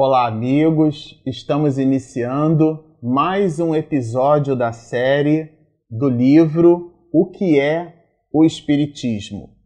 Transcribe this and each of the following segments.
Olá, amigos! Estamos iniciando mais um episódio da série do livro O que é o Espiritismo.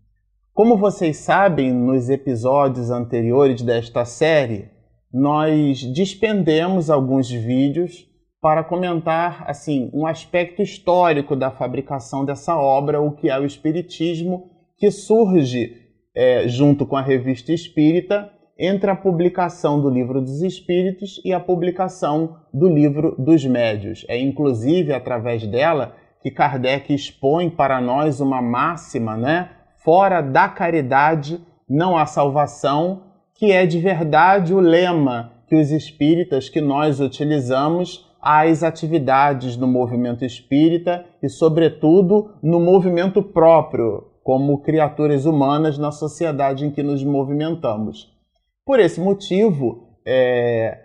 Como vocês sabem, nos episódios anteriores desta série, nós despendemos alguns vídeos para comentar assim um aspecto histórico da fabricação dessa obra, o que é o Espiritismo, que surge é, junto com a Revista Espírita entre a publicação do Livro dos Espíritos e a publicação do Livro dos Médios. É inclusive através dela que Kardec expõe para nós uma máxima, né? Fora da caridade não há salvação, que é de verdade o lema que os espíritas que nós utilizamos às atividades do movimento espírita e, sobretudo, no movimento próprio, como criaturas humanas na sociedade em que nos movimentamos. Por esse motivo, é,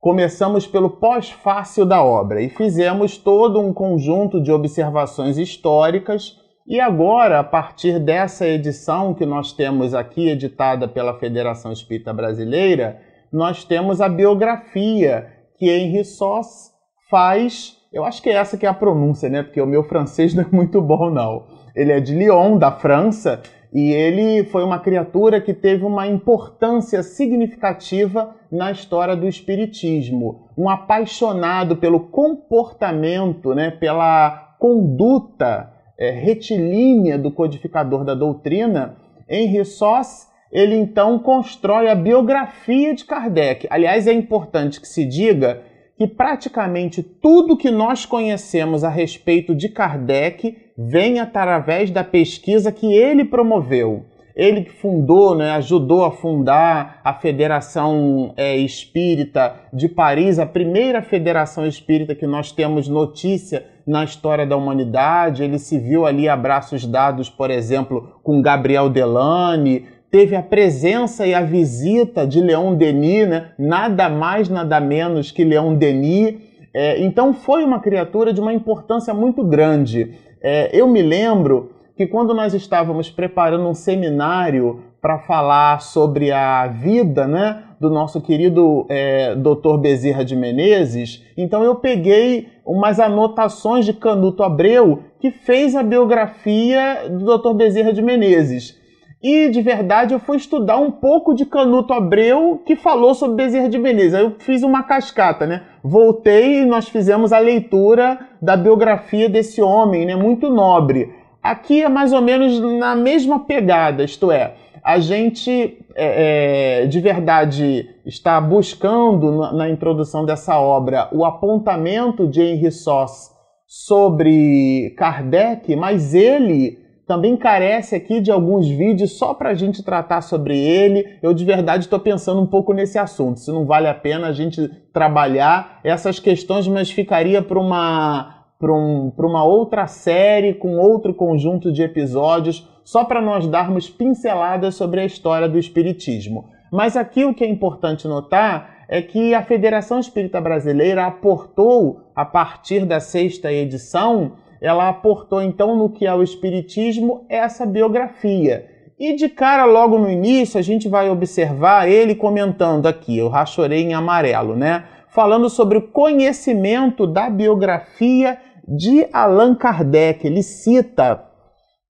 começamos pelo pós-fácil da obra e fizemos todo um conjunto de observações históricas. E agora, a partir dessa edição que nós temos aqui, editada pela Federação Espírita Brasileira, nós temos a biografia que Henri Sós faz. Eu acho que é essa que é a pronúncia, né? Porque o meu francês não é muito bom, não. Ele é de Lyon, da França, e ele foi uma criatura que teve uma importância significativa na história do espiritismo, um apaixonado pelo comportamento, né, pela conduta é, retilínea do codificador da doutrina, Henri Sós, ele então constrói a biografia de Kardec. Aliás, é importante que se diga que praticamente tudo que nós conhecemos a respeito de Kardec vem através da pesquisa que ele promoveu. Ele que fundou, né, ajudou a fundar a Federação é, Espírita de Paris, a primeira federação espírita que nós temos notícia na história da humanidade. Ele se viu ali a braços dados, por exemplo, com Gabriel Delane, teve a presença e a visita de Leon Denis, né? nada mais, nada menos que Leon Denis. É, então foi uma criatura de uma importância muito grande. É, eu me lembro que quando nós estávamos preparando um seminário para falar sobre a vida né, do nosso querido é, Dr. Bezerra de Menezes, então eu peguei umas anotações de Canuto Abreu, que fez a biografia do Dr. Bezerra de Menezes. E de verdade eu fui estudar um pouco de Canuto Abreu que falou sobre Bezerra de Menezes. Aí eu fiz uma cascata, né? Voltei e nós fizemos a leitura da biografia desse homem, né? Muito nobre. Aqui é mais ou menos na mesma pegada, isto é, a gente é, é, de verdade está buscando na, introdução dessa obra o apontamento de Henri Sós sobre Kardec, mas ele também carece aqui de alguns vídeos só para a gente tratar sobre ele. Eu de verdade estou pensando um pouco nesse assunto. Se não vale a pena a gente trabalhar essas questões, mas ficaria para uma um, uma outra série com outro conjunto de episódios, só para nós darmos pinceladas sobre a história do Espiritismo. Mas aqui o que é importante notar é que a Federação Espírita Brasileira aportou, a partir da sexta edição, ela aportou então no que é o Espiritismo essa biografia. E de cara, logo no início, a gente vai observar ele comentando aqui, eu rachorei em amarelo, né? Falando sobre o conhecimento da biografia de Allan Kardec. Ele cita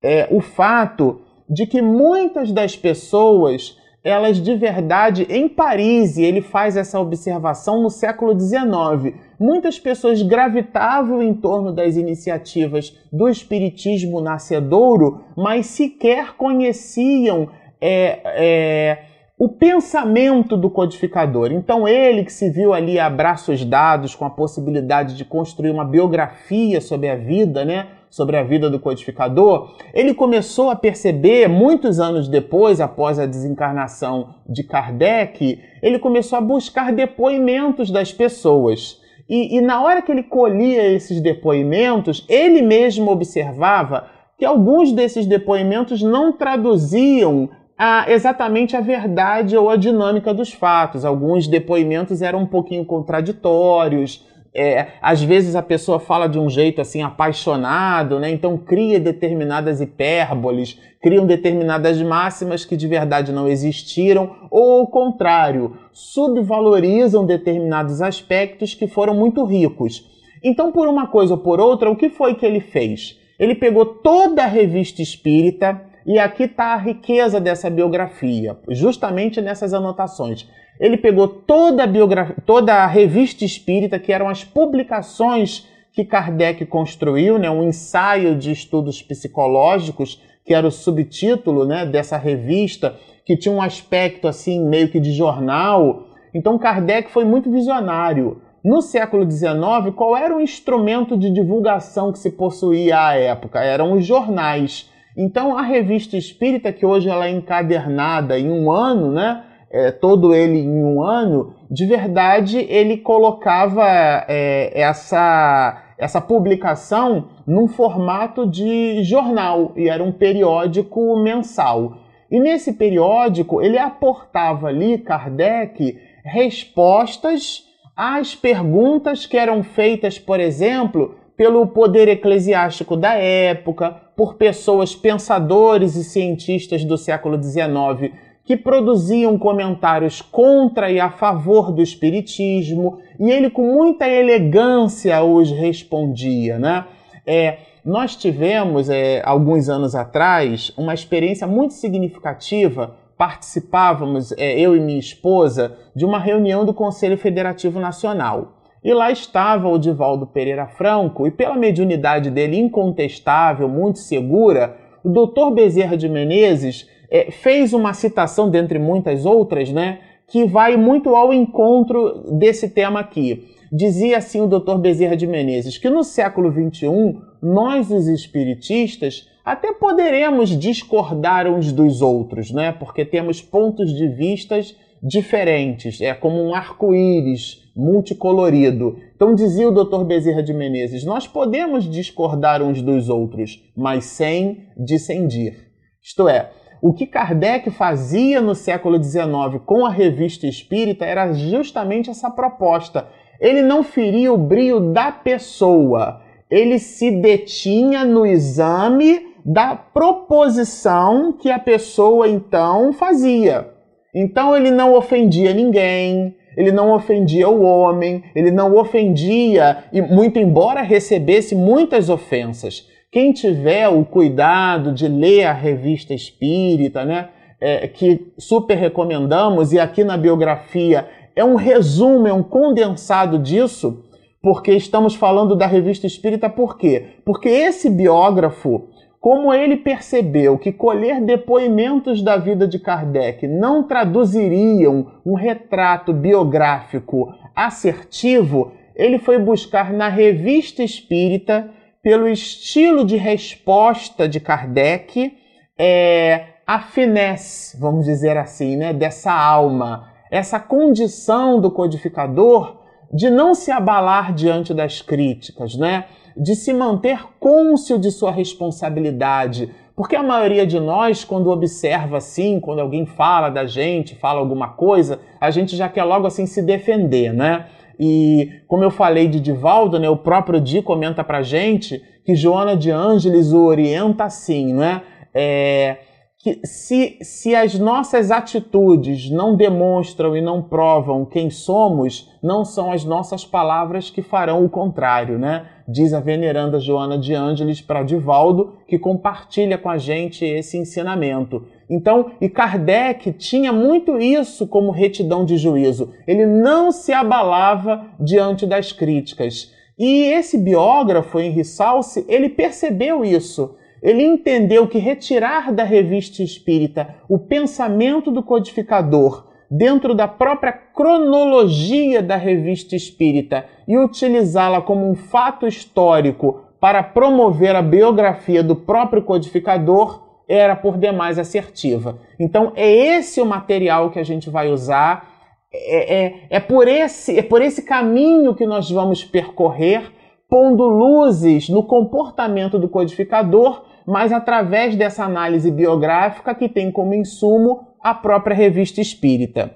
é, o fato de que muitas das pessoas elas de verdade em Paris, e ele faz essa observação no século XIX. Muitas pessoas gravitavam em torno das iniciativas do espiritismo nascedouro, mas sequer conheciam é, é, o pensamento do codificador. Então, ele que se viu ali a braços dados com a possibilidade de construir uma biografia sobre a vida, né? Sobre a vida do codificador, ele começou a perceber, muitos anos depois, após a desencarnação de Kardec, ele começou a buscar depoimentos das pessoas. E, e na hora que ele colhia esses depoimentos, ele mesmo observava que alguns desses depoimentos não traduziam a, exatamente a verdade ou a dinâmica dos fatos. Alguns depoimentos eram um pouquinho contraditórios, é, às vezes a pessoa fala de um jeito assim apaixonado, né? Então cria determinadas hipérboles, criam determinadas máximas que de verdade não existiram, ou ao contrário, subvalorizam determinados aspectos que foram muito ricos. Então, por uma coisa ou por outra, o que foi que ele fez? Ele pegou toda a revista espírita, e aqui está a riqueza dessa biografia, justamente nessas anotações. Ele pegou toda a, biografia, toda a revista espírita, que eram as publicações que Kardec construiu, né, um ensaio de estudos psicológicos, que era o subtítulo né, dessa revista, que tinha um aspecto assim meio que de jornal. Então Kardec foi muito visionário. No século XIX, qual era o instrumento de divulgação que se possuía à época? Eram os jornais. Então a revista espírita, que hoje ela é encadernada em um ano, né? é, todo ele em um ano, de verdade ele colocava é, essa, essa publicação num formato de jornal e era um periódico mensal. E nesse periódico ele aportava ali, Kardec, respostas às perguntas que eram feitas, por exemplo, pelo poder eclesiástico da época, por pessoas pensadores e cientistas do século XIX que produziam comentários contra e a favor do espiritismo, e ele com muita elegância os respondia, né? É, nós tivemos, é, alguns anos atrás, uma experiência muito significativa. Participávamos, é, eu e minha esposa, de uma reunião do Conselho Federativo Nacional. E lá estava o Divaldo Pereira Franco, e pela mediunidade dele incontestável, muito segura, o doutor Bezerra de Menezes é, fez uma citação, dentre muitas outras, né, que vai muito ao encontro desse tema aqui. Dizia assim o Dr. Bezerra de Menezes que no século XXI, nós, os espiritistas, até poderemos discordar uns dos outros, né? porque temos pontos de vistas diferentes, é como um arco-íris multicolorido. Então dizia o Dr. Bezerra de Menezes, nós podemos discordar uns dos outros, mas sem dissendir. Isto é, o que Kardec fazia no século XIX com a revista espírita era justamente essa proposta. Ele não feria o brio da pessoa, ele se detinha no exame da proposição que a pessoa então fazia. Então ele não ofendia ninguém, ele não ofendia o homem, ele não ofendia, e muito embora recebesse muitas ofensas, quem tiver o cuidado de ler a revista espírita, né, é, que super recomendamos, e aqui na biografia é um resumo, é um condensado disso, porque estamos falando da revista espírita, por quê? Porque esse biógrafo, como ele percebeu que colher depoimentos da vida de Kardec não traduziriam um retrato biográfico assertivo, ele foi buscar na revista espírita pelo estilo de resposta de Kardec, é, a finesse, vamos dizer assim, né, dessa alma, essa condição do codificador de não se abalar diante das críticas, né, de se manter cônscio de sua responsabilidade, porque a maioria de nós, quando observa assim, quando alguém fala da gente, fala alguma coisa, a gente já quer logo assim se defender, né? E como eu falei de Divaldo, né, o próprio Di comenta pra gente que Joana de Ângeles o orienta assim, né? É, que se, se as nossas atitudes não demonstram e não provam quem somos, não são as nossas palavras que farão o contrário, né? Diz a veneranda Joana de Ângeles para Divaldo, que compartilha com a gente esse ensinamento. Então, e Kardec tinha muito isso como retidão de juízo. Ele não se abalava diante das críticas. E esse biógrafo, Henri Salce, ele percebeu isso ele entendeu que retirar da revista espírita o pensamento do codificador dentro da própria cronologia da revista espírita e utilizá-la como um fato histórico para promover a biografia do próprio codificador era por demais assertiva. Então é esse o material que a gente vai usar, é, é, é, por, esse, é por esse caminho que nós vamos percorrer, pondo luzes no comportamento do codificador mas através dessa análise biográfica que tem como insumo a própria revista espírita.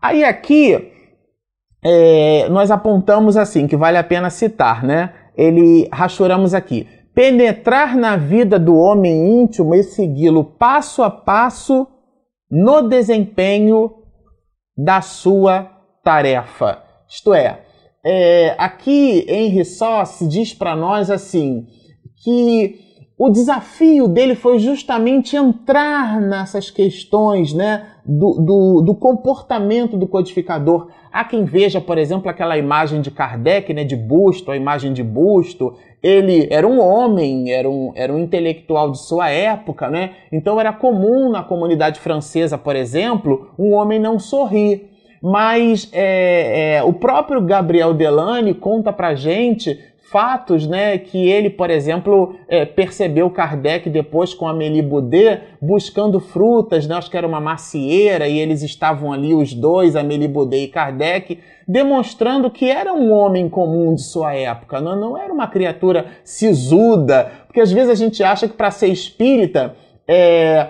Aí aqui é, nós apontamos assim, que vale a pena citar, né? Ele rachuramos aqui. Penetrar na vida do homem íntimo e segui-lo passo a passo no desempenho da sua tarefa. Isto é, é aqui em se diz para nós assim que o desafio dele foi justamente entrar nessas questões né, do, do, do, comportamento do codificador. Há quem veja, por exemplo, aquela imagem de Kardec, né, de busto, a imagem de busto. Ele era um homem, era um, era um intelectual de sua época, né? então era comum na comunidade francesa, por exemplo, um homem não sorrir. Mas é, é, o próprio Gabriel Delane conta pra gente fatos, né, que ele, por exemplo, é, percebeu Kardec depois com Amélie Boudet buscando frutas, né, acho que era uma macieira e eles estavam ali os dois, Amélie Boudet e Kardec, demonstrando que era um homem comum de sua época, não, não era uma criatura sisuda, porque às vezes a gente acha que para ser espírita é,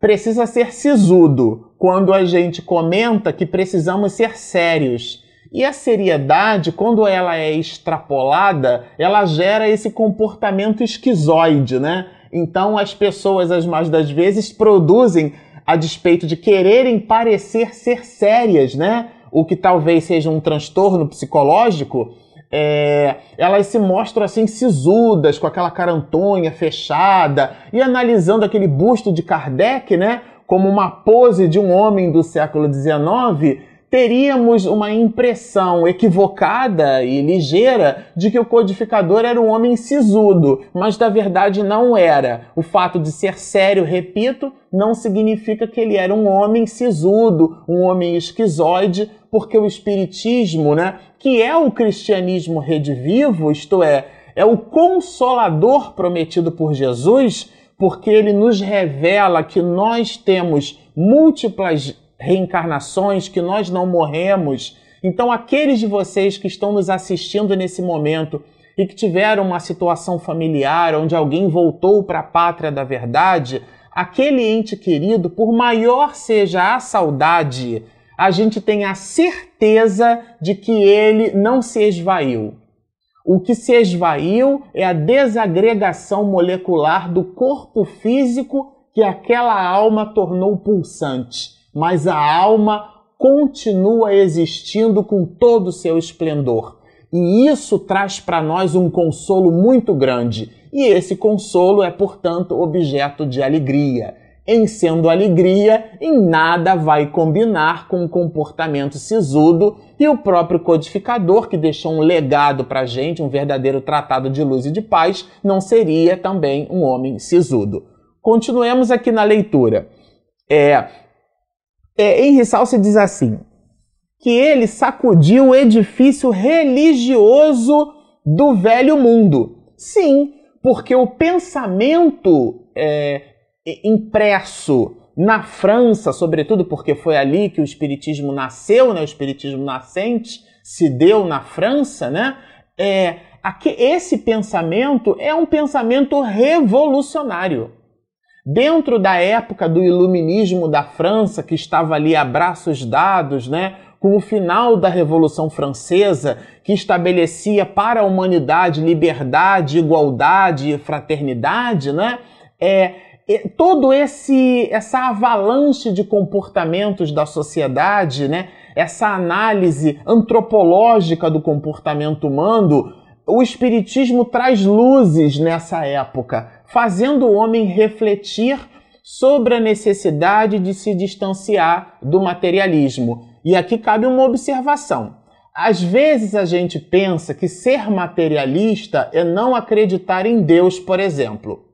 precisa ser sisudo, quando a gente comenta que precisamos ser sérios. E a seriedade, quando ela é extrapolada, ela gera esse comportamento esquizoide, né? Então as pessoas, as mais das vezes, produzem a despeito de quererem parecer ser sérias, né? O que talvez seja um transtorno psicológico, é, elas se mostram assim sisudas, com aquela carantonha fechada, e analisando aquele busto de Kardec, né? Como uma pose de um homem do século XIX, teríamos uma impressão equivocada e ligeira de que o codificador era um homem sisudo, mas na verdade não era. O fato de ser sério, repito, não significa que ele era um homem sisudo, um homem esquizoide, porque o espiritismo, né, que é o cristianismo redivivo, isto é, é o consolador prometido por Jesus, porque ele nos revela que nós temos múltiplas reencarnações, que nós não morremos. Então, aqueles de vocês que estão nos assistindo nesse momento e que tiveram uma situação familiar onde alguém voltou para a pátria da verdade, aquele ente querido, por maior seja a saudade, a gente tem a certeza de que ele não se esvaiu. O que se esvaiu é a desagregação molecular do corpo físico que aquela alma tornou pulsante mas a alma continua existindo com todo o seu esplendor. E isso traz para nós um consolo muito grande. E esse consolo é, portanto, objeto de alegria. Em sendo alegria, em nada vai combinar com o comportamento sisudo e o próprio codificador, que deixou um legado para a gente, um verdadeiro tratado de luz e de paz, não seria também um homem sisudo. Continuemos aqui na leitura. É, é, em se diz assim: que ele sacudiu o edifício religioso do velho mundo. Sim, porque o pensamento é, impresso na França, sobretudo porque foi ali que o espiritismo nasceu, né? O espiritismo nascente se deu na França, né? É, aqui, esse pensamento é um pensamento revolucionário. Dentro da época do iluminismo da França, que estava ali a braços dados, né, com o final da Revolução Francesa, que estabelecia para a humanidade liberdade, igualdade e fraternidade, né, é, é, todo esse essa avalanche de comportamentos da sociedade, né, essa análise antropológica do comportamento humano, o espiritismo traz luzes nessa época, fazendo o homem refletir sobre a necessidade de se distanciar do materialismo. E aqui cabe uma observação. Às vezes a gente pensa que ser materialista é não acreditar em Deus, por exemplo.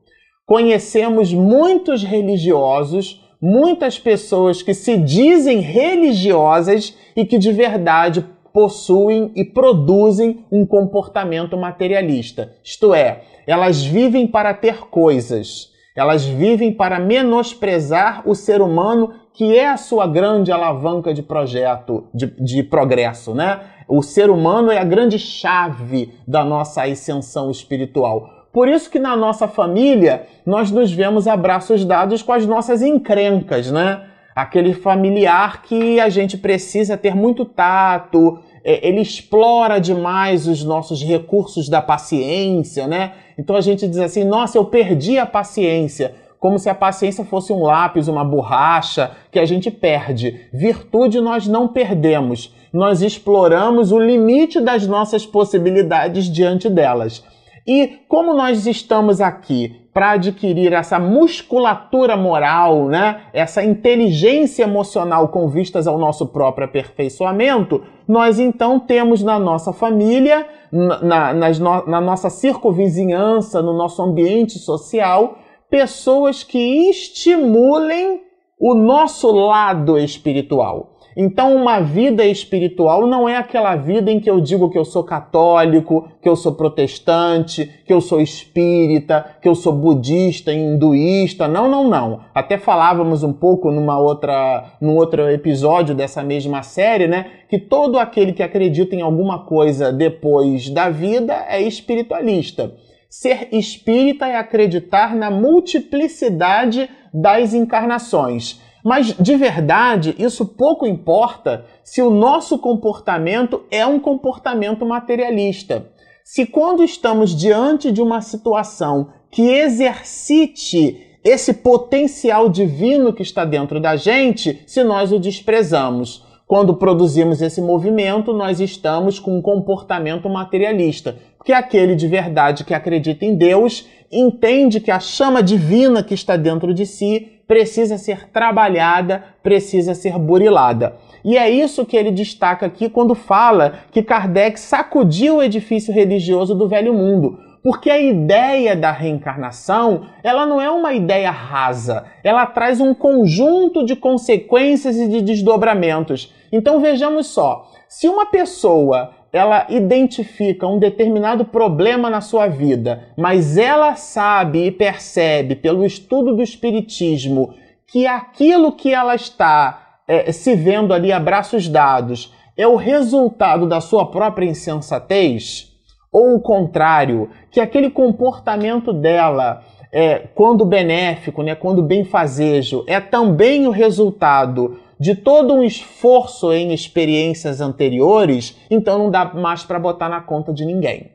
Conhecemos muitos religiosos, muitas pessoas que se dizem religiosas e que de verdade possuem e produzem um comportamento materialista. Isto é, elas vivem para ter coisas, elas vivem para menosprezar o ser humano, que é a sua grande alavanca de projeto, de, de progresso, né? O ser humano é a grande chave da nossa ascensão espiritual. Por isso que na nossa família nós nos vemos abraços dados com as nossas encrencas, né? Aquele familiar que a gente precisa ter muito tato, é, ele explora demais os nossos recursos da paciência, né? Então a gente diz assim: nossa, eu perdi a paciência. Como se a paciência fosse um lápis, uma borracha que a gente perde. Virtude nós não perdemos. Nós exploramos o limite das nossas possibilidades diante delas. E como nós estamos aqui para adquirir essa musculatura moral, né? essa inteligência emocional com vistas ao nosso próprio aperfeiçoamento, nós então temos na nossa família, na, no, na nossa circunvizinhança, no nosso ambiente social, pessoas que estimulem o nosso lado espiritual. Então, uma vida espiritual não é aquela vida em que eu digo que eu sou católico, que eu sou protestante, que eu sou espírita, que eu sou budista, hinduísta. Não, não, não. Até falávamos um pouco numa outra, num outro episódio dessa mesma série, né? Que todo aquele que acredita em alguma coisa depois da vida é espiritualista. Ser espírita é acreditar na multiplicidade das encarnações. Mas de verdade, isso pouco importa se o nosso comportamento é um comportamento materialista. Se quando estamos diante de uma situação que exercite esse potencial divino que está dentro da gente, se nós o desprezamos. Quando produzimos esse movimento, nós estamos com um comportamento materialista. Porque aquele de verdade que acredita em Deus entende que a chama divina que está dentro de si precisa ser trabalhada, precisa ser burilada. E é isso que ele destaca aqui quando fala que Kardec sacudiu o edifício religioso do velho mundo. Porque a ideia da reencarnação, ela não é uma ideia rasa, ela traz um conjunto de consequências e de desdobramentos. Então vejamos só, se uma pessoa ela identifica um determinado problema na sua vida, mas ela sabe e percebe pelo estudo do Espiritismo que aquilo que ela está é, se vendo ali a braços dados é o resultado da sua própria insensatez, ou o contrário, que aquele comportamento dela, é, quando benéfico, né, quando benfazejo, é também o resultado de todo um esforço em experiências anteriores, então não dá mais para botar na conta de ninguém.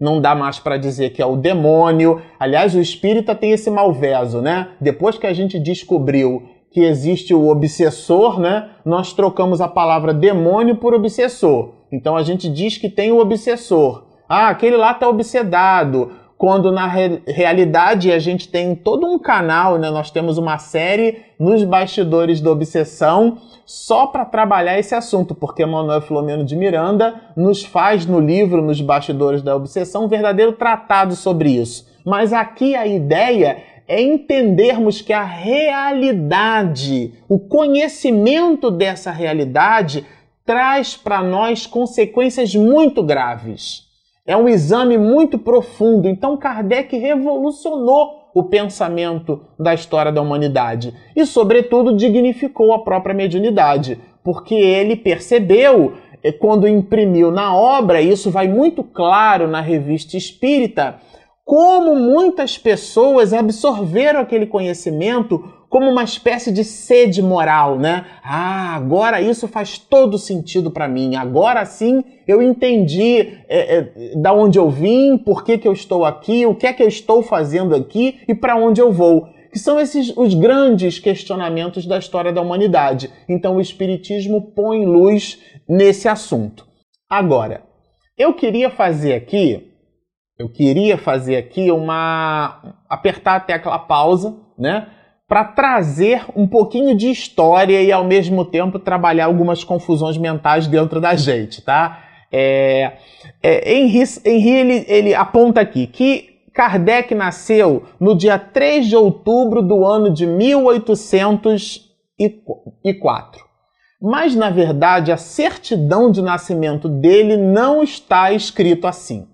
Não dá mais para dizer que é o demônio. Aliás, o espírita tem esse malveso, né? Depois que a gente descobriu que existe o obsessor, né? Nós trocamos a palavra demônio por obsessor. Então a gente diz que tem o obsessor. Ah, aquele lá está obsedado quando na re realidade a gente tem todo um canal, né? Nós temos uma série nos bastidores da obsessão só para trabalhar esse assunto, porque Manuel Filomeno de Miranda nos faz no livro Nos Bastidores da Obsessão um verdadeiro tratado sobre isso. Mas aqui a ideia é entendermos que a realidade, o conhecimento dessa realidade traz para nós consequências muito graves. É um exame muito profundo. Então, Kardec revolucionou o pensamento da história da humanidade e, sobretudo, dignificou a própria mediunidade, porque ele percebeu, eh, quando imprimiu na obra, isso vai muito claro na revista Espírita, como muitas pessoas absorveram aquele conhecimento como uma espécie de sede moral, né? Ah, agora isso faz todo sentido para mim. Agora sim eu entendi é, é, da onde eu vim, por que, que eu estou aqui, o que é que eu estou fazendo aqui e para onde eu vou. Que são esses os grandes questionamentos da história da humanidade. Então o Espiritismo põe luz nesse assunto. Agora, eu queria fazer aqui, eu queria fazer aqui uma. apertar até aquela pausa, né? Para trazer um pouquinho de história e ao mesmo tempo trabalhar algumas confusões mentais dentro da gente, tá? É, é, Henri, Henri ele, ele aponta aqui que Kardec nasceu no dia 3 de outubro do ano de 1804. Mas, na verdade, a certidão de nascimento dele não está escrito assim.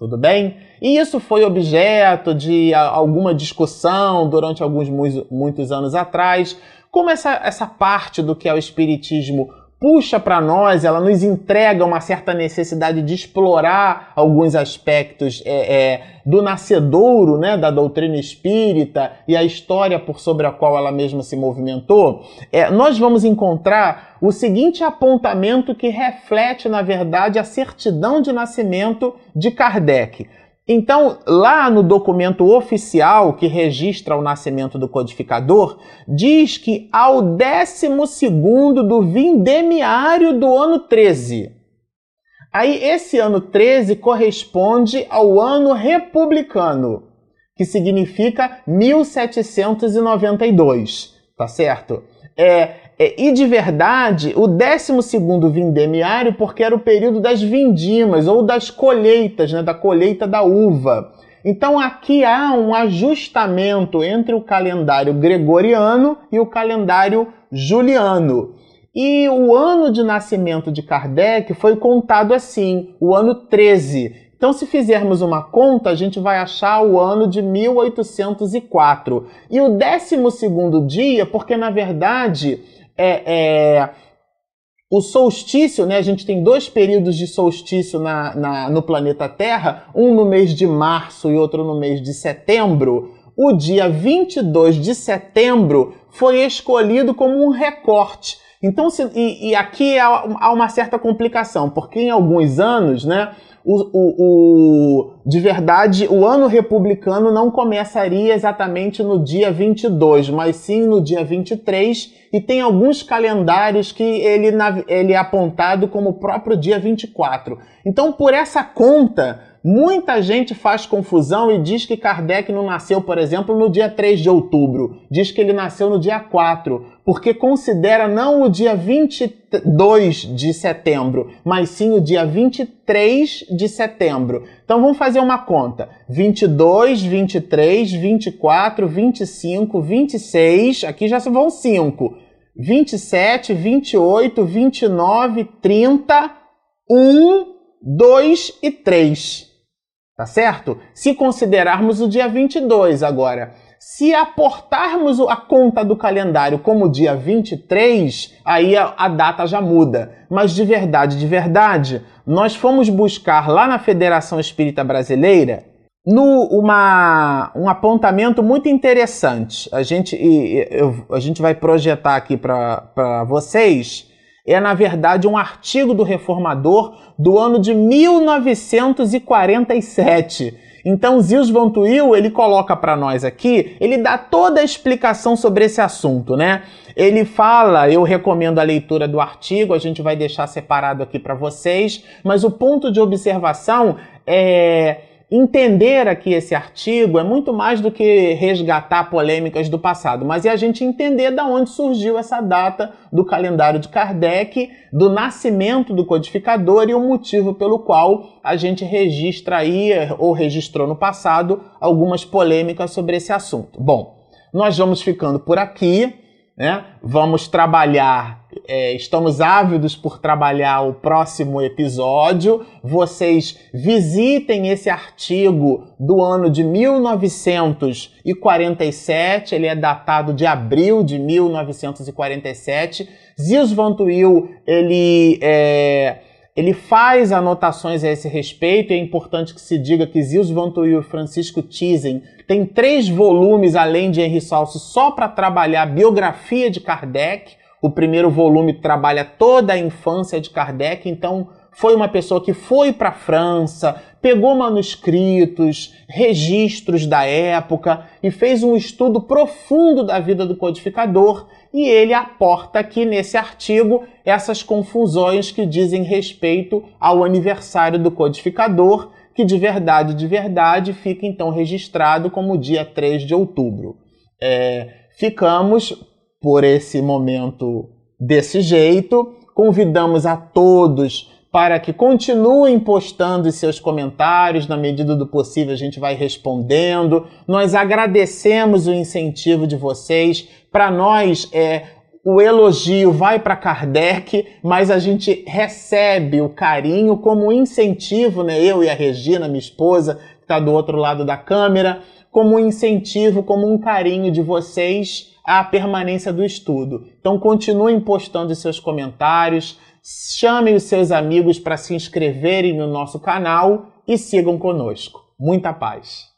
Tudo bem? E isso foi objeto de alguma discussão durante alguns muitos anos atrás, como essa, essa parte do que é o espiritismo puxa para nós, ela nos entrega uma certa necessidade de explorar alguns aspectos é, é, do nascedouro, né, da doutrina espírita e a história por sobre a qual ela mesma se movimentou, é, nós vamos encontrar o seguinte apontamento que reflete, na verdade, a certidão de nascimento de Kardec. Então, lá no documento oficial que registra o nascimento do codificador, diz que ao 12 do vindemiário do ano 13. Aí, esse ano 13 corresponde ao ano republicano, que significa 1792, tá certo? É, e de verdade, o 12 vindemiário, porque era o período das vindimas ou das colheitas, né, da colheita da uva. Então aqui há um ajustamento entre o calendário gregoriano e o calendário juliano. E o ano de nascimento de Kardec foi contado assim, o ano 13. Então, se fizermos uma conta, a gente vai achar o ano de 1804. E o 12 dia, porque na verdade é, é, o solstício, né? A gente tem dois períodos de solstício na, na, no planeta Terra, um no mês de março e outro no mês de setembro. O dia 22 de setembro foi escolhido como um recorte. Então, se, e, e aqui há, há uma certa complicação, porque em alguns anos, né? O, o, o, de verdade, o ano republicano não começaria exatamente no dia 22, mas sim no dia 23, e tem alguns calendários que ele, ele é apontado como o próprio dia 24. Então, por essa conta, Muita gente faz confusão e diz que Kardec não nasceu, por exemplo, no dia 3 de outubro. Diz que ele nasceu no dia 4, porque considera não o dia 22 de setembro, mas sim o dia 23 de setembro. Então vamos fazer uma conta: 22, 23, 24, 25, 26, aqui já vão 5. 27, 28, 29, 30, 1, 2 e 3 tá certo? Se considerarmos o dia 22 agora. Se aportarmos a conta do calendário como dia 23, aí a, a, data já muda. Mas de verdade, de verdade, nós fomos buscar lá na Federação Espírita Brasileira no, uma, um apontamento muito interessante. A gente, eu, a gente vai projetar aqui para vocês é, na verdade, um artigo do Reformador do ano de 1947. Então, Zils Van Tuyl, ele coloca para nós aqui, ele dá toda a explicação sobre esse assunto, né? Ele fala, eu recomendo a leitura do artigo, a gente vai deixar separado aqui para vocês, mas o ponto de observação é entender aqui esse artigo é muito mais do que resgatar polêmicas do passado, mas é a gente entender da onde surgiu essa data do calendário de Kardec, do nascimento do codificador e o motivo pelo qual a gente registra aí ou registrou no passado algumas polêmicas sobre esse assunto. Bom, nós vamos ficando por aqui né? Vamos trabalhar, é, estamos ávidos por trabalhar o próximo episódio. Vocês visitem esse artigo do ano de 1947, ele é datado de abril de 1947. Zios Van ele é, ele faz anotações a esse respeito, é importante que se diga que Zils Van e Francisco Thyssen têm três volumes, além de Henri Salso, só para trabalhar a biografia de Kardec. O primeiro volume trabalha toda a infância de Kardec, então foi uma pessoa que foi para a França, pegou manuscritos, registros da época e fez um estudo profundo da vida do codificador e ele aporta aqui nesse artigo essas confusões que dizem respeito ao aniversário do codificador, que de verdade, de verdade, fica então registrado como dia 3 de outubro. É, ficamos por esse momento desse jeito. Convidamos a todos para que continuem postando seus comentários, na medida do possível a gente vai respondendo. Nós agradecemos o incentivo de vocês. Para nós é o elogio vai para Kardec, mas a gente recebe o carinho como incentivo, né? Eu e a Regina, minha esposa, que está do outro lado da câmera, como incentivo, como um carinho de vocês à permanência do estudo. Então continuem postando seus comentários, chamem os seus amigos para se inscreverem no nosso canal e sigam conosco. Muita paz!